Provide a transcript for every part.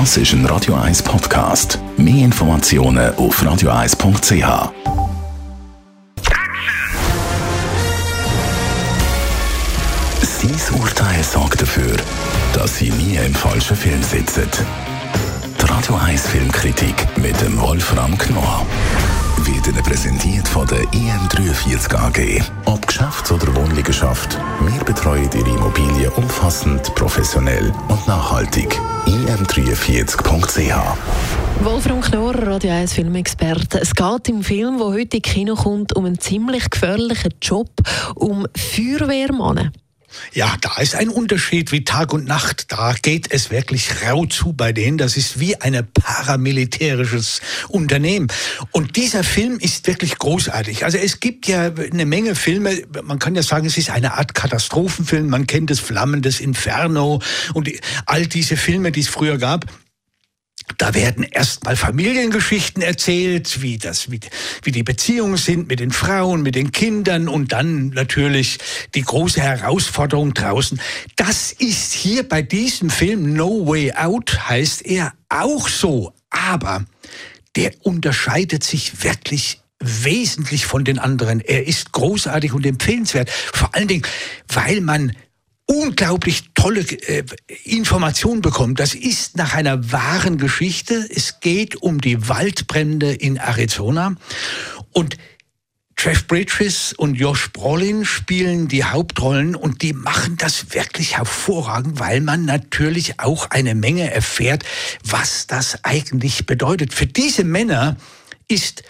Das ist ein Radio 1 Podcast. Mehr Informationen auf radio1.ch. Sein Urteil sorgt dafür, dass Sie nie im falschen Film sitzen. Die Radio 1 Filmkritik mit dem Wolfram Knorr wird Ihnen präsentiert von der IM43 AG. Ob Geschäfts- oder Wohnliegenschaft, Immobilie umfassend, professionell und nachhaltig. im43.ch Wolfram Knorr, Radio 1 Filmexperte. Es geht im Film, der heute im Kino kommt, um einen ziemlich gefährlichen Job, um Feuerwehrmannen. Ja, da ist ein Unterschied wie Tag und Nacht. Da geht es wirklich rau zu bei denen. Das ist wie ein paramilitärisches Unternehmen. Und dieser Film ist wirklich großartig. Also es gibt ja eine Menge Filme. Man kann ja sagen, es ist eine Art Katastrophenfilm. Man kennt das Flammen des Inferno und all diese Filme, die es früher gab. Da werden erstmal Familiengeschichten erzählt, wie das, wie, wie die Beziehungen sind mit den Frauen, mit den Kindern und dann natürlich die große Herausforderung draußen. Das ist hier bei diesem Film No Way Out heißt er auch so, aber der unterscheidet sich wirklich wesentlich von den anderen. Er ist großartig und empfehlenswert. Vor allen Dingen, weil man unglaublich tolle äh, Informationen bekommen. Das ist nach einer wahren Geschichte. Es geht um die Waldbrände in Arizona und Jeff Bridges und Josh Brolin spielen die Hauptrollen und die machen das wirklich hervorragend, weil man natürlich auch eine Menge erfährt, was das eigentlich bedeutet. Für diese Männer ist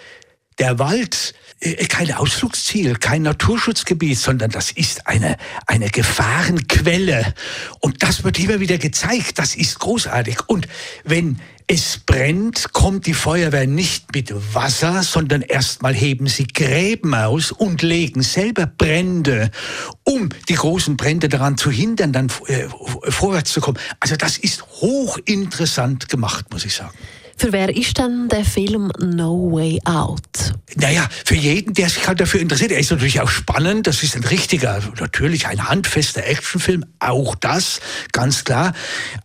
der Wald äh, kein Ausflugsziel, kein Naturschutzgebiet, sondern das ist eine, eine Gefahrenquelle. Und das wird immer wieder gezeigt. Das ist großartig. Und wenn es brennt, kommt die Feuerwehr nicht mit Wasser, sondern erstmal heben sie Gräben aus und legen selber Brände, um die großen Brände daran zu hindern, dann äh, vorwärts zu kommen. Also das ist hochinteressant gemacht, muss ich sagen. Für wer ist denn der Film No Way Out? Naja, für jeden, der sich halt dafür interessiert. Er ist natürlich auch spannend. Das ist ein richtiger, natürlich ein handfester Actionfilm. Auch das, ganz klar.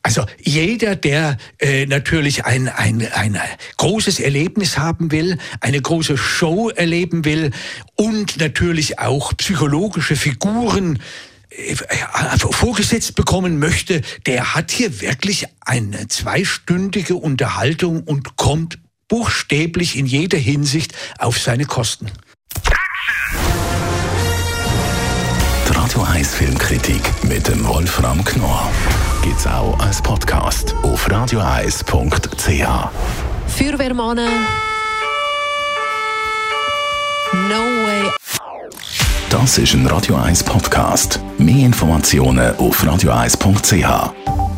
Also jeder, der äh, natürlich ein, ein, ein großes Erlebnis haben will, eine große Show erleben will und natürlich auch psychologische Figuren äh, vorgesetzt bekommen möchte, der hat hier wirklich eine zweistündige Unterhaltung und kommt buchstäblich in jeder Hinsicht auf seine Kosten. Die Radio 1 Filmkritik mit dem Wolfram Knorr gibt's auch als Podcast auf radioeis.ch. Feuerwehrmannen No Way Das ist ein Radio 1 Podcast. Mehr Informationen auf radioeis.ch.